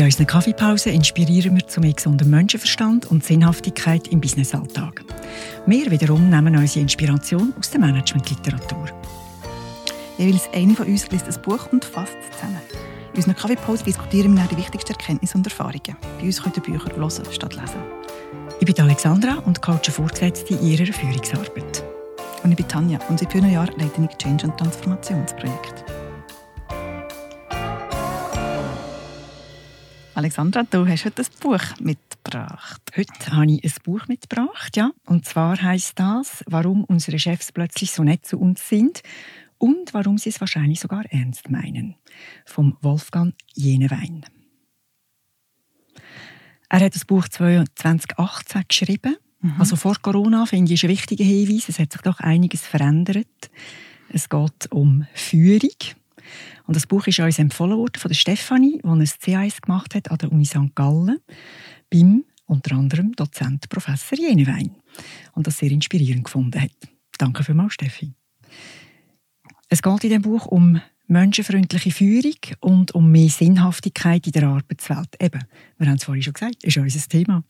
In unseren Kaffeepausen inspirieren wir zu mehr Menschenverstand und Sinnhaftigkeit im Businessalltag. Wir wiederum nehmen unsere Inspiration aus der Managementliteratur. Jeweils eine von uns liest ein Buch und fasst es zusammen. In unseren Kaffeepausen diskutieren wir die wichtigsten Erkenntnisse und Erfahrungen. Bei uns könnt ihr Bücher hören statt lesen. Ich bin Alexandra und coache Vorgesetzte in ihrer Führungsarbeit. Und ich bin Tanja und seit vielen Jahren leite ich Change- und Transformationsprojekt. Alexandra, du hast heute ein Buch mitgebracht. Heute habe ich ein Buch mitgebracht, ja. Und zwar heißt das, warum unsere Chefs plötzlich so nett zu uns sind und warum sie es wahrscheinlich sogar ernst meinen. Vom Wolfgang Jenewein. Er hat das Buch 2018 geschrieben. Mhm. Also vor Corona finde ich ist ein wichtiger Hinweis. Es hat sich doch einiges verändert. Es geht um Führung. Und das Buch ist uns empfohlen worden von der Stefanie, die ein CAS gemacht hat an der Uni St. Gallen, beim unter anderem Dozent Professor Jenewein. Und das sehr inspirierend gefunden hat. Danke vielmals, Steffi. Es geht in dem Buch um menschenfreundliche Führung und um mehr Sinnhaftigkeit in der Arbeitswelt. Eben, wir haben es vorhin schon gesagt, ist unser Thema.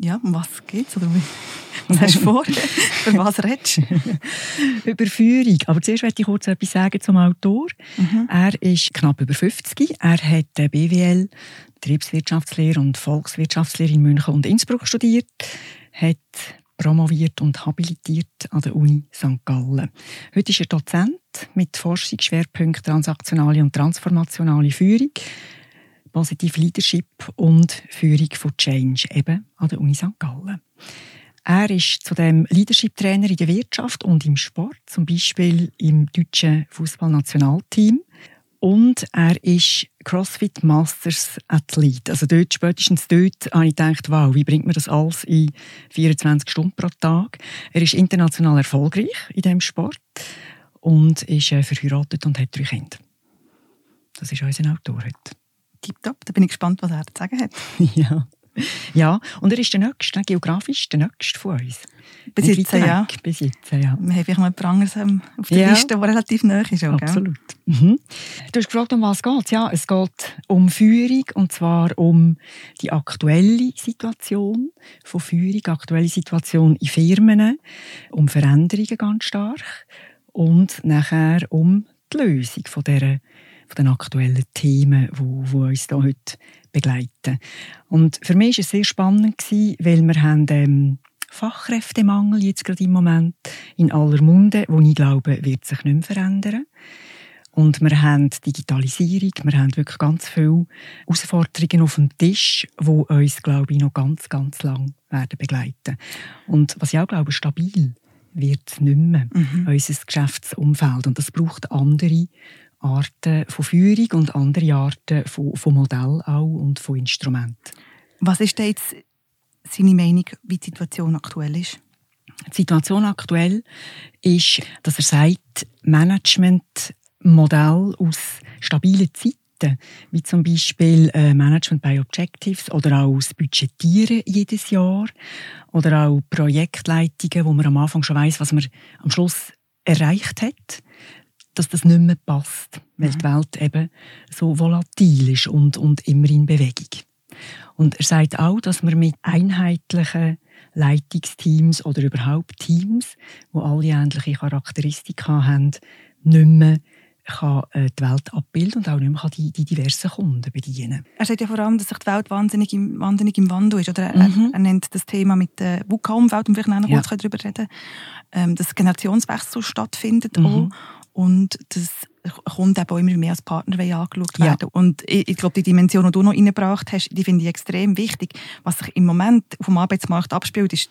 Ja, um was geht es? Was hast du vor? Über was redest du? über Führung. Aber zuerst möchte ich kurz etwas sagen zum Autor. Mhm. Er ist knapp über 50. Er hat BWL, Betriebswirtschaftslehre und Volkswirtschaftslehre in München und Innsbruck studiert, hat promoviert und habilitiert an der Uni St. Gallen. Heute ist er Dozent mit Forschungsschwerpunkten transaktionale und transformationale Führung Positive Leadership und Führung von Change eben an der Uni St. Gallen. Er ist zudem Leadership-Trainer in der Wirtschaft und im Sport, zum Beispiel im deutschen Fußballnationalteam. Und er ist CrossFit Masters Athlet. Also dort, spätestens dort habe ich gedacht, wow, wie bringt man das alles in 24 Stunden pro Tag? Er ist international erfolgreich in diesem Sport und ist äh, verheiratet und hat drei Kinder. Das ist unser Autor heute. Tipptopp, da bin ich gespannt, was er zu sagen hat. ja. Ja, und er ist der Nächste, geografisch der Nächste von uns. Bis jetzt, ja. Bis jetzt, ja. Wir haben vielleicht jemand anderes ähm, auf der ja. Liste, der relativ nah ist. Auch, Absolut. Mhm. Du hast gefragt, um was es geht. Ja, es geht um Führung, und zwar um die aktuelle Situation von Führung, aktuelle Situation in Firmen, um Veränderungen ganz stark und nachher um die Lösung von dieser von den aktuellen Themen, die, die uns hier heute begleiten. Und für mich war es sehr spannend, weil wir haben, ähm, Fachkräftemangel jetzt gerade im Moment in aller Munde, wo ich glaube, wird sich nicht mehr verändern. Und wir haben Digitalisierung, wir haben wirklich ganz viele Herausforderungen auf dem Tisch, die uns, glaube ich, noch ganz, ganz lang werden begleiten. Und was ich auch glaube, stabil wird es nicht mehr, mhm. unser Geschäftsumfeld. Und das braucht andere Arten von Führung und andere Arten von, von Modell auch und von Instrumenten. Was ist denn jetzt seine Meinung, wie die Situation aktuell ist? Die Situation aktuell ist, dass er sagt, Managementmodell aus stabilen Zeiten, wie zum Beispiel äh, Management by Objectives oder auch das Budgetieren jedes Jahr oder auch Projektleitungen, wo man am Anfang schon weiß, was man am Schluss erreicht hat, dass das nicht mehr passt, weil mhm. die Welt eben so volatil ist und, und immer in Bewegung. Und er sagt auch, dass man mit einheitlichen Leitungsteams oder überhaupt Teams, wo alle ähnliche Charakteristika haben, nicht mehr kann äh, die Welt abbilden und auch nicht mehr die, die diversen Kunden bedienen. Er sagt ja vor allem, dass sich die Welt wahnsinnig im, wahnsinnig im Wandel ist. Oder er, mhm. er nennt das Thema mit dem VUCA-Umfeld, um vielleicht noch ja. kurz darüber reden, ähm, dass Generationswechsel stattfindet. Mhm. Auch und das kommt eben auch immer mehr als Partner angeschaut werden. Ja. Und ich, ich glaube, die Dimension, die du noch reingebracht hast, die finde ich extrem wichtig. Was sich im Moment auf dem Arbeitsmarkt abspielt, ist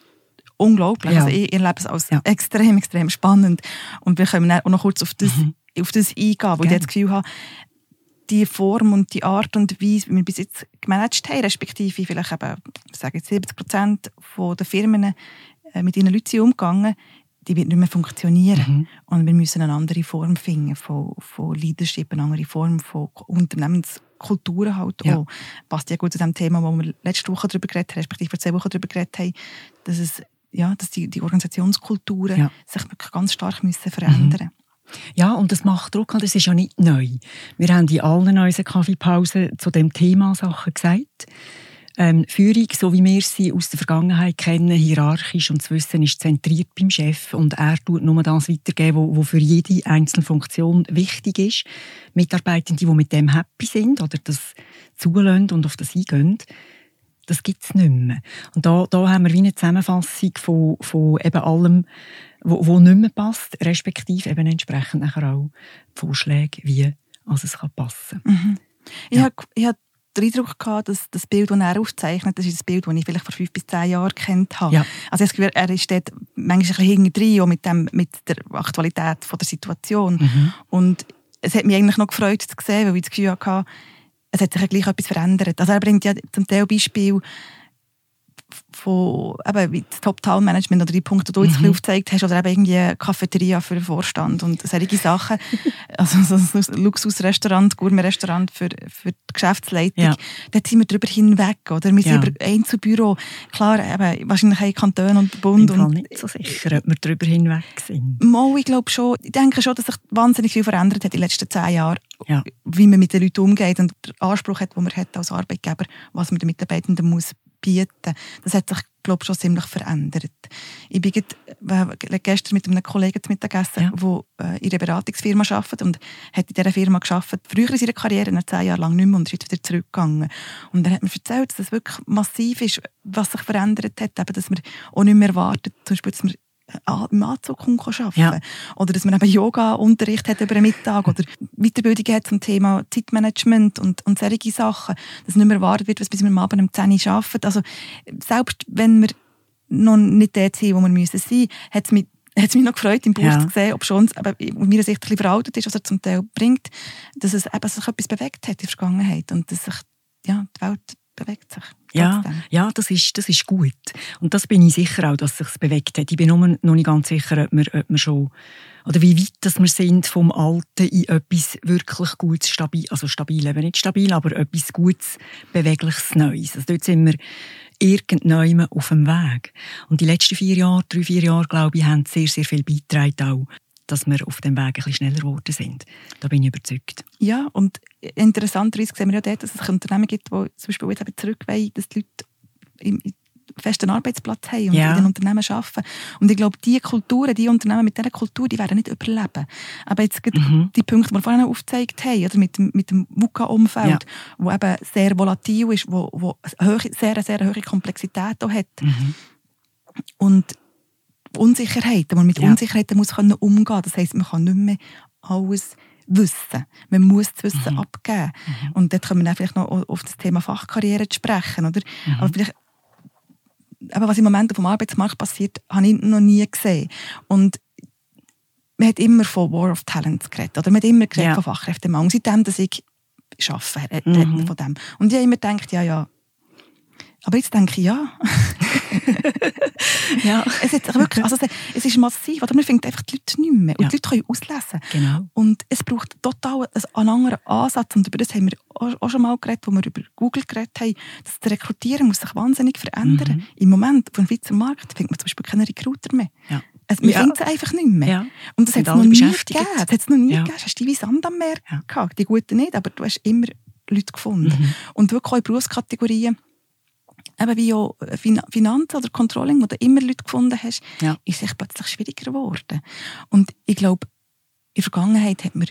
unglaublich. Ja. Also ich erlebe es als ja. extrem, extrem spannend. Und wir können auch noch kurz auf das, mhm. auf das eingehen, wo Gerne. ich das Gefühl habe, die Form und die Art und Weise, wie wir bis jetzt gemanagt haben, respektive vielleicht eben, ich sage jetzt 70 Prozent der Firmen äh, mit ihren Leuten umgegangen, die wird nicht mehr funktionieren. Mhm. Und wir müssen eine andere Form finden von, von Leadership, eine andere Form von Unternehmenskultur halt ja. auch. Passt ja gut zu dem Thema, wo wir letzte Woche darüber geredet haben, respektive vor zwei Wochen darüber geredet haben, dass es ja, dass die, die Organisationskulturen ja. sich wirklich ganz stark müssen verändern müssen. Ja, und das macht Druck, das ist ja nicht neu. Wir haben in allen unseren Kaffeepausen zu dem Thema Sachen gesagt. Ähm, Führung, so wie wir sie aus der Vergangenheit kennen, hierarchisch und zu wissen, ist zentriert beim Chef und er tut nur das weitergeben, was für jede einzelne Funktion wichtig ist. Mitarbeitende, die mit dem happy sind oder das zulassen und auf das eingehen, das gibt es nicht mehr. Und da, da haben wir wie eine Zusammenfassung von, von eben allem, wo, wo nicht mehr passt, respektive eben entsprechend nachher auch Vorschläge, wie also es kann passen kann. Mhm. Ich ja. habe hab den Eindruck gehabt, dass das Bild, das er aufzeichnet, das ist das Bild, das ich vielleicht vor fünf bis zehn Jahren kennt habe. Ja. Also ich habe er ist dort manchmal ein bisschen mit, dem, mit der Aktualität von der Situation. Mhm. Und es hat mich eigentlich noch gefreut zu sehen, weil ich das Gefühl hatte, es hat sich ja gleich etwas verändert. Also er bringt ja zum Teil Beispiel von eben, wie das Top-Town-Management oder die Punkte, die du jetzt mhm. aufgezeigt hast, oder eben irgendwie eine Cafeteria für den Vorstand und solche Sachen. also so ein Luxusrestaurant, Gourmet-Restaurant für, für die Geschäftsleitung. Ja. Dort sind wir darüber hinweg, oder? Wir sind ja. über Einzelbüro. Klar, eben, wahrscheinlich haben Kanton und Bund. Ich bin nicht so sicher, ob wir darüber hinweg sind. Mal, ich glaube schon. Ich denke schon, dass sich wahnsinnig viel verändert hat in den letzten zehn Jahren. Ja. Wie man mit den Leuten umgeht und den Anspruch hat, den man hat als Arbeitgeber, was man den Mitarbeitenden muss bieten. Das hat sich, glaube ich, schon ziemlich verändert. Ich bin äh, gestern mit einem Kollegen zu Mittagessen, ja. der äh, in einer Beratungsfirma arbeitet und hat in dieser Firma gearbeitet, früher in seiner Karriere, nach zehn Jahren lang nicht mehr und ist jetzt wieder zurückgegangen. Und er hat mir erzählt, dass es wirklich massiv ist, was sich verändert hat, eben, dass man auch nicht mehr erwartet, zum Beispiel, dass man im Anzug arbeiten ja. Oder dass man eben Yoga-Unterricht hat über den Mittag oder Weiterbildung hat zum Thema Zeitmanagement und, und solche Sachen. Dass nicht mehr erwartet wird, was bis wir am Abend um 10 Uhr arbeiten. Also, selbst wenn wir noch nicht dort sind, wo wir müssen sein, hat es mich hat es mich noch gefreut, im Buch ja. zu sehen, ob schon es aus meiner Sicht ein bisschen veraltet ist, was er zum Teil bringt, dass es eben sich etwas bewegt hat in der Vergangenheit und dass sich ja, die Welt bewegt sich. Ja, ja das, ist, das ist gut. Und das bin ich sicher auch, dass es sich bewegt hat. Ich bin nur noch nicht ganz sicher, ob wir, ob wir schon, oder wie weit dass wir sind vom Alten in etwas wirklich Gutes, stabil, also stabil, eben nicht stabil, aber etwas Gutes, Bewegliches, Neues. Also dort sind wir irgendwann auf dem Weg. Und die letzten vier Jahre, drei, vier Jahre, glaube ich, haben sehr, sehr viel beigetragen auch dass wir auf dem Weg ein bisschen schneller geworden sind. Da bin ich überzeugt. Ja, und interessanterweise sehen wir ja dort, dass es Unternehmen gibt, die zum Beispiel jetzt zurück wollen, dass die Leute im festen Arbeitsplatz haben und ja. in den Unternehmen arbeiten. Und ich glaube, diese Kulturen, diese Unternehmen mit dieser Kultur, die werden nicht überleben. Aber jetzt mhm. die Punkte, die wir vorhin aufgezeigt haben, oder mit, dem, mit dem VUCA-Umfeld, ja. wo eben sehr volatil ist, wo, wo eine sehr, sehr hohe Komplexität auch hat. Mhm. Und Unsicherheiten, man mit ja. Unsicherheiten muss können umgehen. Das heißt, man kann nicht mehr alles wissen. Man muss das Wissen mhm. abgeben. Mhm. Und dort können wir vielleicht noch auf das Thema Fachkarriere sprechen, oder? Mhm. Aber vielleicht aber was im Moment auf dem Arbeitsmarkt passiert, habe ich noch nie gesehen. Und man hat immer von War of Talents geredet, oder man hat immer geredet ja. von Fachkräftemangel. Seitdem, dass ich arbeite, mhm. von dem. Und ich habe immer gedacht, ja, ja, aber jetzt denke ich, ja. ja. Es, ist wirklich, also es ist massiv. Oder man findet einfach die Leute nicht mehr. Und ja. die Leute können auslesen. Genau. Und es braucht total einen anderen Ansatz. Und über das haben wir auch schon mal geredet, wo wir über Google geredet haben. Das Rekrutieren muss sich wahnsinnig verändern. Mhm. Im Moment, auf dem Schweizer Markt, findet man zum Beispiel keine Recruiter mehr. Ja. Also, man ja. findet es einfach nicht mehr. Ja. Und das hat es noch nie gegeben. Das hat es noch nie ja. gegeben. Hast du wie Sand am Meer ja. gehabt? Die Guten nicht, aber du hast immer Leute gefunden. Mhm. Und wirklich auch in Berufskategorien, eben wie auch Finanzen oder Controlling, wo du immer Leute gefunden hast, ja. ist es plötzlich schwieriger geworden. Und ich glaube, in der Vergangenheit hat man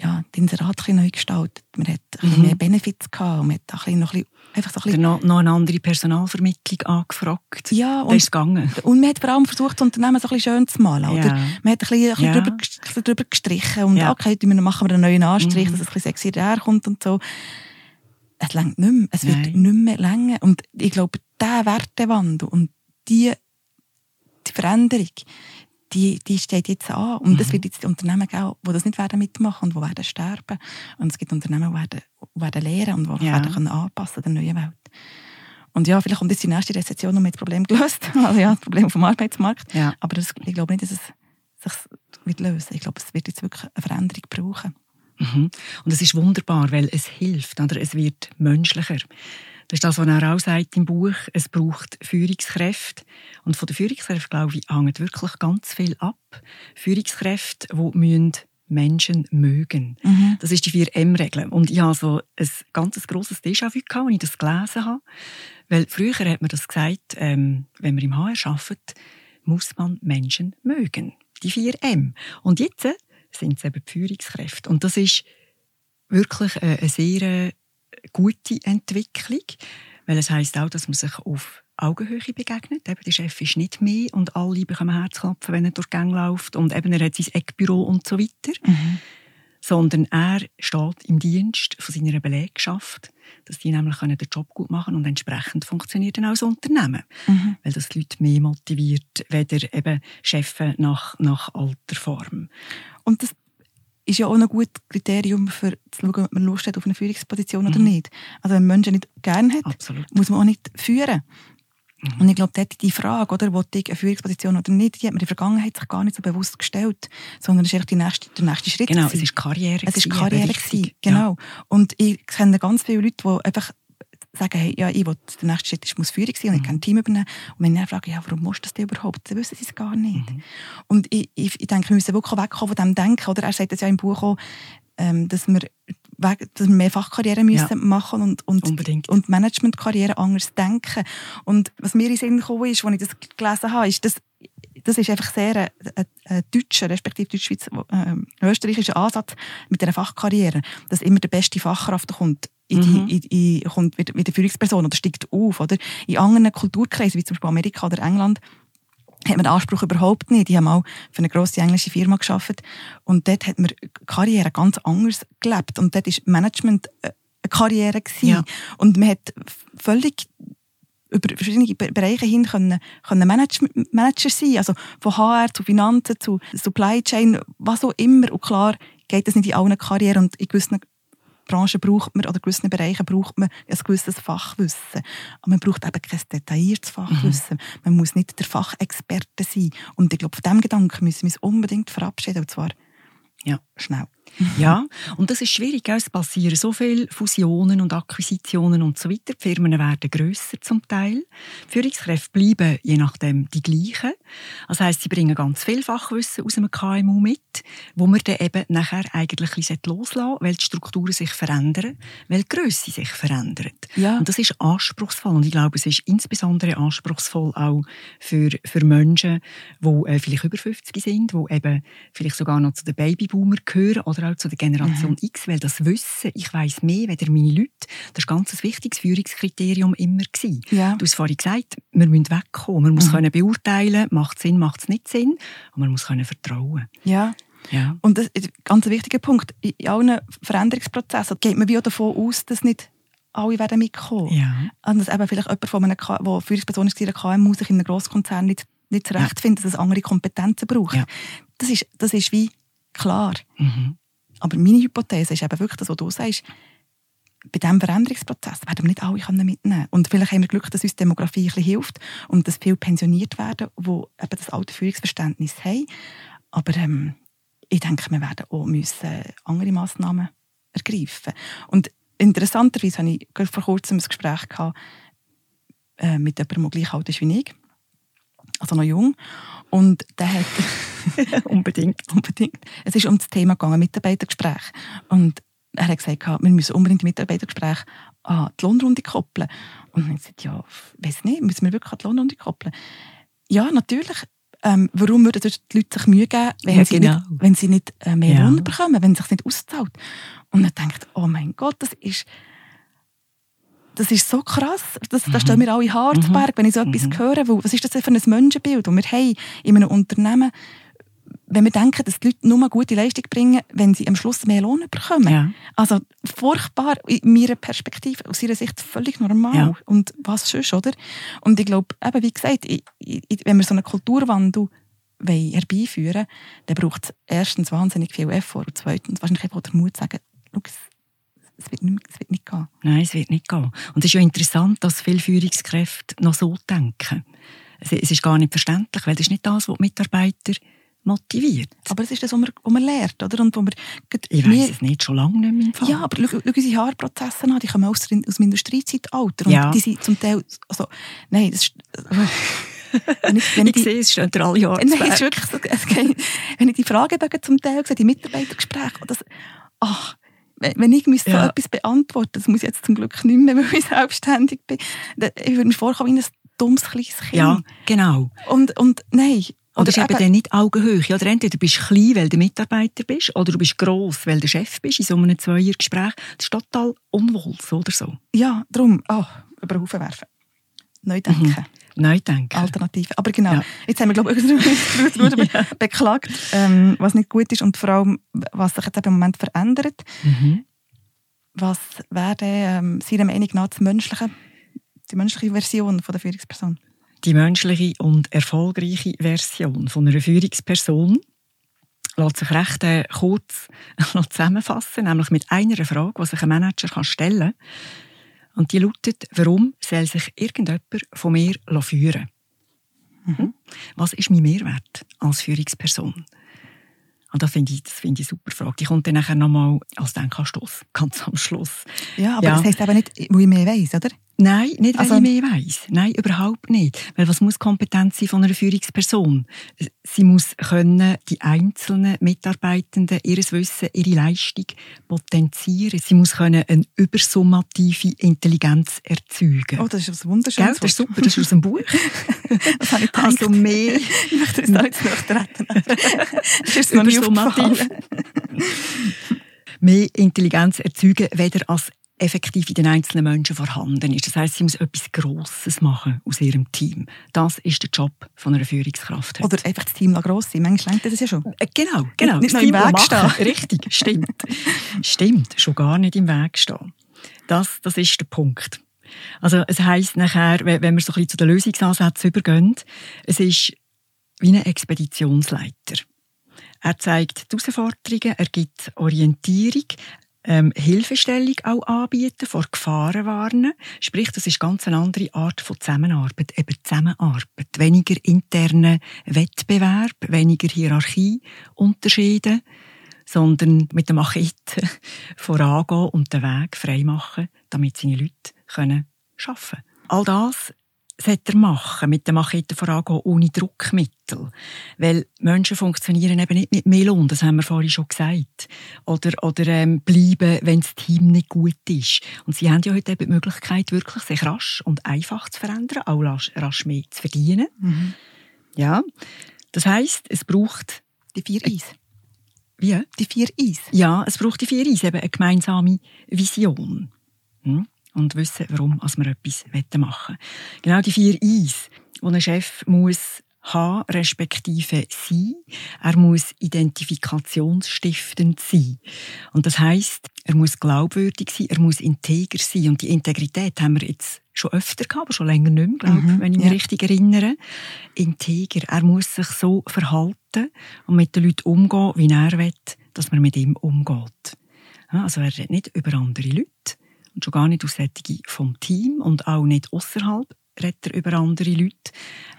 ja, den ein neu gestaltet. Man hat mhm. mehr Benefits gehabt man hat ein noch ein einfach so ein bisschen... Noch, noch eine andere Personalvermittlung angefragt. Ja, und, ist gegangen. und man hat vor allem versucht, das Unternehmen so ein bisschen schön zu malen. Oder? Man hat ein bisschen, ein bisschen ja. drüber, drüber gestrichen und ja. okay, wir machen wir einen neuen Anstrich, mhm. dass es ein bisschen sexier daherkommt und so es längt nicht mehr. Es wird Nein. nicht mehr länger. Und ich glaube, dieser Wertewandel und die, die Veränderung, die, die steht jetzt an. Und mhm. es wird jetzt die Unternehmen geben, die das nicht werden mitmachen und die werden sterben. Und es gibt Unternehmen, die werden, werden lernen und die ja. werden können anpassen der neuen Welt. Und ja, vielleicht kommt jetzt die nächste Rezession und wir das Problem gelöst. Also ja, das Problem vom Arbeitsmarkt. Ja. Aber das, ich glaube nicht, dass es sich wird lösen. Ich glaube, es wird jetzt wirklich eine Veränderung brauchen. Mhm. Und es ist wunderbar, weil es hilft, oder? es wird menschlicher. Das ist das, was er auch sagt im Buch. Es braucht Führungskräfte. Und von den Führungskräften, glaube ich, hängt wirklich ganz viel ab. Führungskräfte, die müssen Menschen mögen. Mhm. Das ist die 4M-Regel. Und ich habe so ein ganz grosses Déjà-vu gehabt, als ich das gelesen habe. Weil früher hat man das gesagt, ähm, wenn man im HR arbeitet, muss man Menschen mögen. Die 4M. Und jetzt sind es eben die Führungskräfte. Und das ist wirklich eine sehr äh, gute Entwicklung, weil es heißt auch, dass man sich auf Augenhöhe begegnet. Eben, der Chef ist nicht mehr und alle bekommen Herzklopfen, wenn er durch die Gang läuft und eben er hat sein Eckbüro und so weiter. Mhm. Sondern er steht im Dienst von seiner Belegschaft, dass die nämlich den Job gut machen können und entsprechend funktioniert dann auch das Unternehmen. Mhm. Weil das die Leute mehr motiviert, weder eben Chefs nach, nach alter Form. Und das ist ja auch ein gutes Kriterium für zu schauen, ob man Lust hat auf eine Führungsposition mhm. oder nicht. Also wenn man Menschen nicht gerne hat, Absolut. muss man auch nicht führen. Mhm. Und ich glaube, dort die Frage, oder, wo ich eine Führungsposition oder nicht, die hat man in der Vergangenheit sich gar nicht so bewusst gestellt, sondern es ist die nächste, der nächste Schritt. Genau, gewesen. es ist Karriere. Es ist Karriere gewesen, genau. Ja. Und ich kenne ganz viele Leute, die einfach sagen, hey, ja, ich will, der nächste Schritt ist, muss Führung sein und ich kann ein Team übernehmen. Und wenn ich frage, ja, warum musst du das denn überhaupt, dann wissen sie es gar nicht. Mhm. Und ich, ich, ich denke, wir müssen wirklich wegkommen von dem Denken. Oder er sagt es ja im Buch auch, ähm, dass wir dass wir mehr Fachkarrieren müssen ja. machen und, und, Unbedingt. und Managementkarrieren anders denken. Und was mir in den Sinn gekommen ist, als ich das gelesen habe, ist, dass das ist einfach sehr ein, ein, ein deutscher, respektive deutsch äh, österreichischer Ansatz mit dieser Fachkarriere, dass immer der beste Fachkraft kommt in die, mhm. in, in, kommt wieder, wieder Führungsperson oder steigt auf. Oder? In anderen Kulturkreisen, wie zum Beispiel Amerika oder England, hat man den Anspruch überhaupt nicht. Die haben auch für eine grosse englische Firma geschafft und dort hat man Karriere ganz anders gelebt und dort ist Management eine Karriere Ja. und man hat völlig über verschiedene Bereiche hin können, können Manager, Manager sein, also von HR zu Finanzen zu Supply Chain, was auch immer. Und klar geht das nicht in allen Karrieren und in gewissen Branchen braucht man, oder in gewissen Bereichen braucht man ein gewisses Fachwissen. Aber man braucht eben kein detailliertes Fachwissen. Mhm. Man muss nicht der Fachexperte sein. Und ich glaube, von diesem Gedanken müssen wir uns unbedingt verabschieden, und zwar ja. schnell. Ja, und das ist schwierig. Es passieren so viele Fusionen und Akquisitionen und so weiter. Die Firmen werden grösser zum Teil. Die Führungskräfte bleiben je nachdem die gleichen. Das heisst, sie bringen ganz viel Fachwissen aus einem KMU mit, wo man dann eben nachher eigentlich ein loslassen weil die Strukturen sich verändern, weil die Grösse sich verändert. Ja. Und das ist anspruchsvoll. Und ich glaube, es ist insbesondere anspruchsvoll auch für, für Menschen, die äh, vielleicht über 50 sind, die eben vielleicht sogar noch zu den Babyboomer gehören oder auch zu der Generation mhm. X, weil das Wissen, ich weiß mehr, weder meine Leute, das war ganz ein wichtiges Führungskriterium immer gewesen. Ja. Du hast vorhin gesagt, wir müssen wegkommen, man muss mhm. können beurteilen, macht es Sinn, macht es nicht Sinn, und man muss können vertrauen. Ja. Ja. Und das ist ein ganz wichtiger Punkt. In allen Veränderungsprozessen geht man wie auch davon aus, dass nicht alle werden mitkommen. Ja. Und dass eben vielleicht jemand, von einem, der Führungsperson ist, in einer KMU sich in einem Grosskonzern nicht, nicht zurechtfindet, ja. dass es andere Kompetenzen braucht. Ja. Das, ist, das ist wie klar. Mhm. Aber meine Hypothese ist eben wirklich das, was du sagst. Bei diesem Veränderungsprozess werden wir nicht alle mitnehmen können. Und vielleicht haben wir Glück, dass uns Demografie ein bisschen hilft und dass viele pensioniert werden, die eben das alte Führungsverständnis haben. Aber ähm, ich denke, wir werden auch müssen andere Massnahmen ergreifen. Und interessanterweise hatte ich vor kurzem ein Gespräch gehabt, äh, mit jemandem, der gleich alt ist wie ich also noch jung. Und der hat unbedingt, unbedingt. Es ist um das Thema gegangen, Mitarbeitergespräch. Und er hat gesagt, wir müssen unbedingt die Mitarbeitergespräche an die Lohnrunde koppeln. Und ich gesagt, ja, weiß nicht, müssen wir wirklich an die Lohnrunde koppeln? Ja, natürlich. Ähm, warum würden die Leute sich Mühe geben, wenn, ja, sie, genau. nicht, wenn sie nicht äh, mehr ja. Lohn bekommen, wenn es sich nicht auszahlt? Und er denkt, oh mein Gott, das ist das ist so krass. Das, mhm. Da stehen mir alle Harzberg, mhm. wenn ich so etwas mhm. höre. Weil, was ist das für ein Menschenbild, das wir haben in einem Unternehmen, wenn wir denken, dass die Leute nur gute Leistung bringen, wenn sie am Schluss mehr Lohn bekommen. Ja. Also furchtbar in meiner Perspektive, aus ihrer Sicht völlig normal. Ja. Und was sonst, oder? Und ich glaube, eben wie gesagt, ich, ich, wenn wir so einen Kulturwandel herbeiführen dann braucht es erstens wahnsinnig viel Effort und zweitens wahrscheinlich auch den Mut zu sagen, es wird, nicht, es wird nicht gehen. Nein, es wird nicht gehen. Und es ist ja interessant, dass viele Führungskräfte noch so denken. Es ist gar nicht verständlich, weil das ist nicht das, was die Mitarbeiter motiviert. Aber es ist das, was man, was man lernt, oder? Und wo man, ich weiß es nicht, schon lange nicht mehr. Fall. Ja, aber schau, schau unsere Haarprozesse an, die kommen aus, aus dem Industriezeitalter. Und ja. die sind zum Teil, also, nein, das ist... wenn ich, wenn ich, ich sehe, es stehen alle Jahre Nein, es ist wirklich so, wenn ich die Fragebögen zum Teil sehe, die Mitarbeitergespräche, das, ach, wenn ich müsste ja. so etwas beantworten das muss ich jetzt zum Glück nicht mehr, weil ich selbstständig bin, ich würde mir vorkommen wie ein dummes kleines Kind. Ja, genau. Und, und nein. Oder ist eben dann nicht Augenhöhe. Oder entweder du bist klein, weil du Mitarbeiter bist, oder du bist gross, weil du Chef bist in so einem Zweiergespräch. Das ist total unwohl, so oder so. Ja, darum, oh, über den Haufen werfen. Neu denken. Mhm. Neu denken. Alternative. Aber genau, ja. jetzt haben wir, glaube ich, ja. beklagt, ähm, was nicht gut ist und vor allem, was sich jetzt im Moment verändert. Mhm. Was wäre ähm, seiner Meinung nach das menschliche die menschliche Version von der Führungsperson? Die menschliche und erfolgreiche Version von einer Führungsperson lässt sich recht äh, kurz zusammenfassen, nämlich mit einer Frage, die sich ein Manager stellen kann. Und die lautet, warum soll sich irgendjemand von mir führen mhm. Was ist mein Mehrwert als Führungsperson? Und das finde ich, das ich eine super Frage. Die kommt dann nachher nochmal als Denkanstoss, ganz am Schluss. Ja, aber ja. das heisst aber nicht, wo ich mehr weiss, oder? Nein, nicht, weil also, ich mehr weiss. Nein, überhaupt nicht. Weil was muss Kompetenz sein von einer Führungsperson? Sie muss können die einzelnen Mitarbeitenden ihres Wissen, ihre Leistung potenzieren. Sie muss können eine übersummative Intelligenz erzeugen. Oh, das ist ein wunderschönes Das ist super, das ist aus dem Buch. das habe ich gedacht. Also mehr... ich möchte das da jetzt noch treten. das ist noch übersummativ. mehr Intelligenz erzeugen, weder als effektiv in den einzelnen Menschen vorhanden ist. Das heißt, sie muss etwas Grosses machen aus ihrem Team. Das ist der Job von einer Führungskraft. Oder einfach das Team gross sein. Manchmal lenkt das ja schon. Genau, genau. Nicht, nicht noch im Weg stehen. Richtig, stimmt. stimmt, schon gar nicht im Weg stehen. Das, das ist der Punkt. Also es heisst nachher, wenn wir so ein bisschen zu den Lösungsansätzen übergehen, es ist wie ein Expeditionsleiter. Er zeigt die Herausforderungen, er gibt Orientierung, ähm, Hilfestellung auch anbieten, vor Gefahren warnen. Sprich, das ist ganz eine andere Art von Zusammenarbeit, eben Zusammenarbeit. Weniger interne Wettbewerb, weniger Hierarchieunterschiede, sondern mit der Machete vorangehen und den Weg freimachen, damit seine Leute können arbeiten können. All das sollte er machen, mit der Machete vorangehen, ohne Druckmittel. Weil Menschen funktionieren eben nicht mit Melon, das haben wir vorhin schon gesagt. Oder, oder ähm, bleiben, wenn das Team nicht gut ist. Und sie haben ja heute eben die Möglichkeit, wirklich sich rasch und einfach zu verändern, auch rasch, rasch mehr zu verdienen. Mhm. Ja, das heisst, es braucht... Die vier Eis. Wie? Die vier Eis. Ja, es braucht die vier Eis, eben eine gemeinsame Vision. Hm? Und wissen, warum wir etwas machen wollen. Genau die vier Eis, die ein Chef muss haben, respektive sein. Er muss identifikationsstiftend sein. Und das heißt, er muss glaubwürdig sein, er muss integer sein. Und die Integrität haben wir jetzt schon öfter gehabt, aber schon länger nicht mehr, glaube mhm, wenn ich mich ja. richtig erinnere. Integer. Er muss sich so verhalten und mit den Leuten umgehen, wie er will, dass man mit ihm umgeht. Also er redet nicht über andere Leute, und schon gar nicht aus solchen vom Team und auch nicht außerhalb redet er über andere Leute.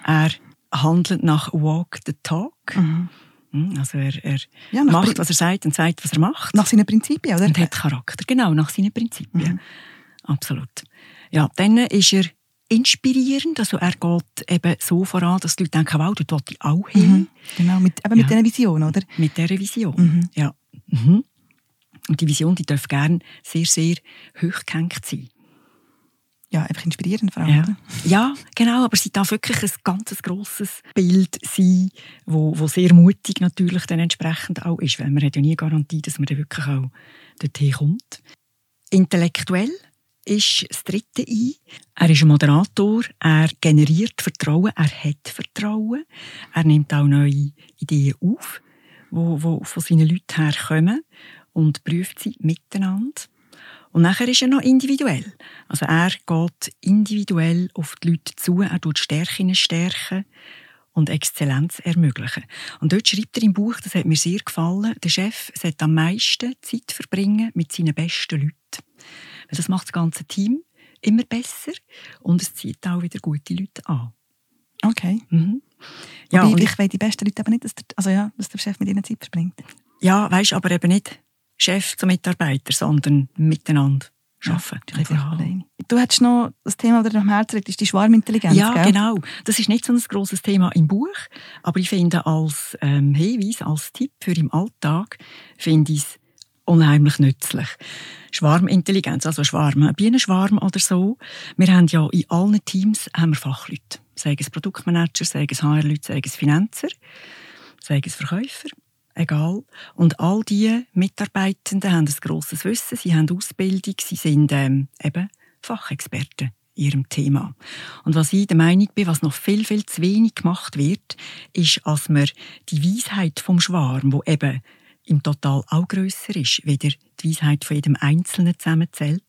Er handelt nach Walk the Talk. Mhm. Hm, also er, er ja, macht, was er sagt und sagt, was er macht. Nach seinen Prinzipien, oder? Und hat Charakter, genau, nach seinen Prinzipien. Mhm. Absolut. Ja, dann ist er inspirierend, also er geht eben so voran, dass die Leute denken, wow, dort will ich auch hin. Mhm. Genau, mit, eben ja. mit dieser Vision, oder? Mit dieser Vision, mhm. ja. Mhm. Und die Vision, die darf gerne sehr, sehr hochgehängt sein. Ja, einfach inspirierend vor allem. Ja. ja, genau, aber sie darf wirklich ein ganz grosses Bild sein, wo, wo sehr mutig natürlich dann entsprechend auch ist, weil man hat ja nie Garantie, dass man dann wirklich auch dorthin kommt. Intellektuell ist das dritte ein. Er ist ein Moderator, er generiert Vertrauen, er hat Vertrauen, er nimmt auch neue Ideen auf, die von seinen Leuten herkommen und prüft sie miteinander. Und nachher ist er noch individuell. Also er geht individuell auf die Leute zu, er tut Stärken stärken und Exzellenz ermöglichen. Und dort schreibt er im Buch, das hat mir sehr gefallen, der Chef sollte am meisten Zeit verbringen mit seinen besten Leuten. Weil das macht das ganze Team immer besser und es zieht auch wieder gute Leute an. Okay. Mhm. Ja, Wobei, ich will die besten Leute eben nicht, dass der, also ja, dass der Chef mit ihnen Zeit verbringt. Ja, weißt aber eben nicht Chef zu Mitarbeiter, sondern miteinander arbeiten. Ja, du hast noch das Thema, das dir am Herzen liegt, ist die Schwarmintelligenz. Ja, gell? genau. Das ist nicht so ein grosses Thema im Buch, aber ich finde als ähm, Hinweis, als Tipp für im Alltag, finde ich es unheimlich nützlich. Schwarmintelligenz, also Schwarm, ein Bienenschwarm oder so. Wir haben ja in allen Teams haben wir Fachleute. Sei es Produktmanager, sei es HR-Leute, sei es Finanzer, sei es Verkäufer egal. Und all diese Mitarbeitenden haben ein grosses Wissen, sie haben Ausbildung, sie sind ähm, eben Fachexperten in ihrem Thema. Und was ich der Meinung bin, was noch viel, viel zu wenig gemacht wird, ist, dass man die Weisheit vom Schwarm, wo eben im Total auch grösser ist, weder die Weisheit von jedem Einzelnen zusammenzählt,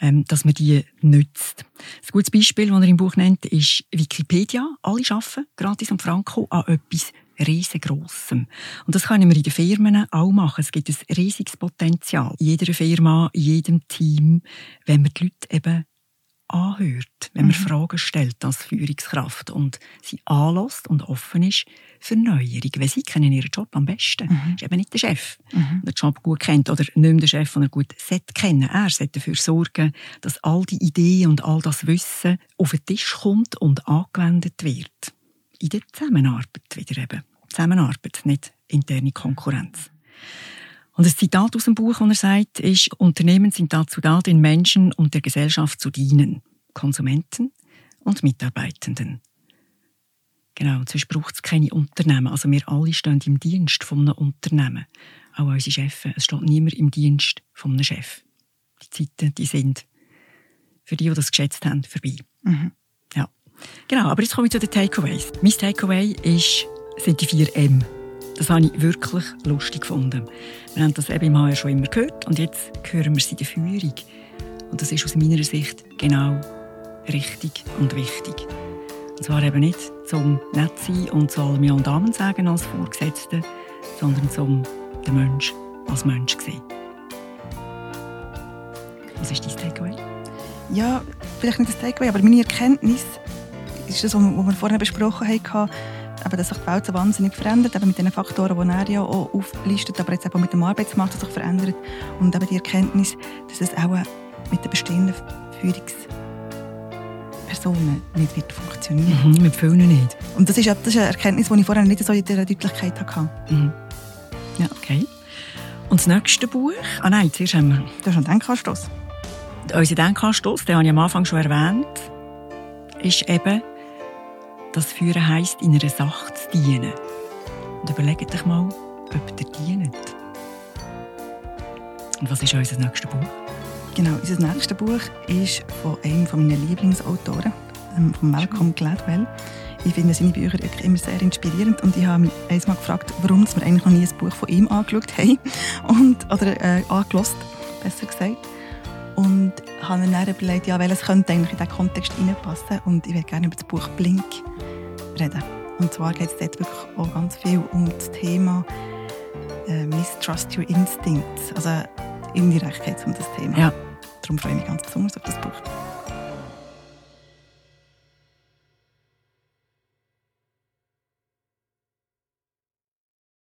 ähm, dass man die nützt. Ein gutes Beispiel, das er im Buch nennt, ist Wikipedia. Alle arbeiten gratis und franco an etwas riesengroßem. Und das können wir in den Firmen auch machen. Es gibt ein riesiges Potenzial in jeder Firma, in jedem Team, wenn man die Leute eben anhört, wenn man mhm. Fragen stellt als Führungskraft und sie anlässt und offen ist für Neuerung. Weil sie kennen ihren Job am besten. Mhm. ist eben nicht der Chef, mhm. der den Job gut kennt oder nicht mehr der Chef, den er gut kennen Er sollte dafür sorgen, dass all die Ideen und all das Wissen auf den Tisch kommt und angewendet wird in der Zusammenarbeit wieder eben. Zusammenarbeit, nicht interne Konkurrenz. Und das Zitat aus dem Buch, das er sagt, ist, Unternehmen sind dazu da, den Menschen und der Gesellschaft zu dienen. Konsumenten und Mitarbeitenden. Genau, sonst braucht es keine Unternehmen. Also wir alle stehen im Dienst von einem Unternehmen. Auch unsere Chefs. Es steht niemand im Dienst von einem Chef. Die Zeiten, die sind für die, die das geschätzt haben, vorbei. Mhm. Genau, aber jetzt komme ich zu den Takeaways. Mein Takeaway ist, sind die vier M. Das habe ich wirklich lustig gefunden. Wir haben das eben im HR schon immer gehört und jetzt hören wir sie in der Führung. Und das ist aus meiner Sicht genau richtig und wichtig. Und zwar eben nicht zum nett sein und zu allem und Amen sagen als Vorgesetzte, sondern zum den Mensch als Mensch sehen. Was ist dein Takeaway? Ja, vielleicht nicht das Takeaway, aber meine Erkenntnis ist das, was wir vorhin besprochen haben, eben, dass sich die Welt so wahnsinnig verändert, eben mit den Faktoren, die er ja auch auflistet, aber jetzt eben mit dem Arbeitsmarkt, der sich verändert und eben die Erkenntnis, dass es auch mit den bestehenden Führungspersonen nicht wird funktionieren. Mhm, mit vielen nicht. Und das ist, das ist eine Erkenntnis, die ich vorher nicht so in dieser Deutlichkeit hatte. Mhm. Ja, okay. Und das nächste Buch? Ah nein, zuerst haben wir... Du hast einen Denkanstoss. Unser Denkanstoss, den habe ich am Anfang schon erwähnt, ist eben das Führen heisst, in einer Sache zu dienen. Und überlegt euch mal, ob ihr dient. Und was ist unser nächstes Buch? Genau, unser nächstes Buch ist von einem meiner Lieblingsautoren, ähm, von Malcolm Gladwell. Ich finde seine Bücher immer sehr inspirierend und ich habe mich einmal gefragt, warum wir eigentlich noch nie ein Buch von ihm angeschaut haben und, oder äh, angelost, besser gesagt. Und habe mir dann überlegt, ja, welches könnte eigentlich in diesen Kontext reinpassen. Und ich würde gerne über das Buch Blink reden. Und zwar geht es dort wirklich auch ganz viel um das Thema äh, Mistrust Your Instincts. Also indirekt geht es um das Thema. Ja. Darum freue ich mich ganz besonders auf das Buch.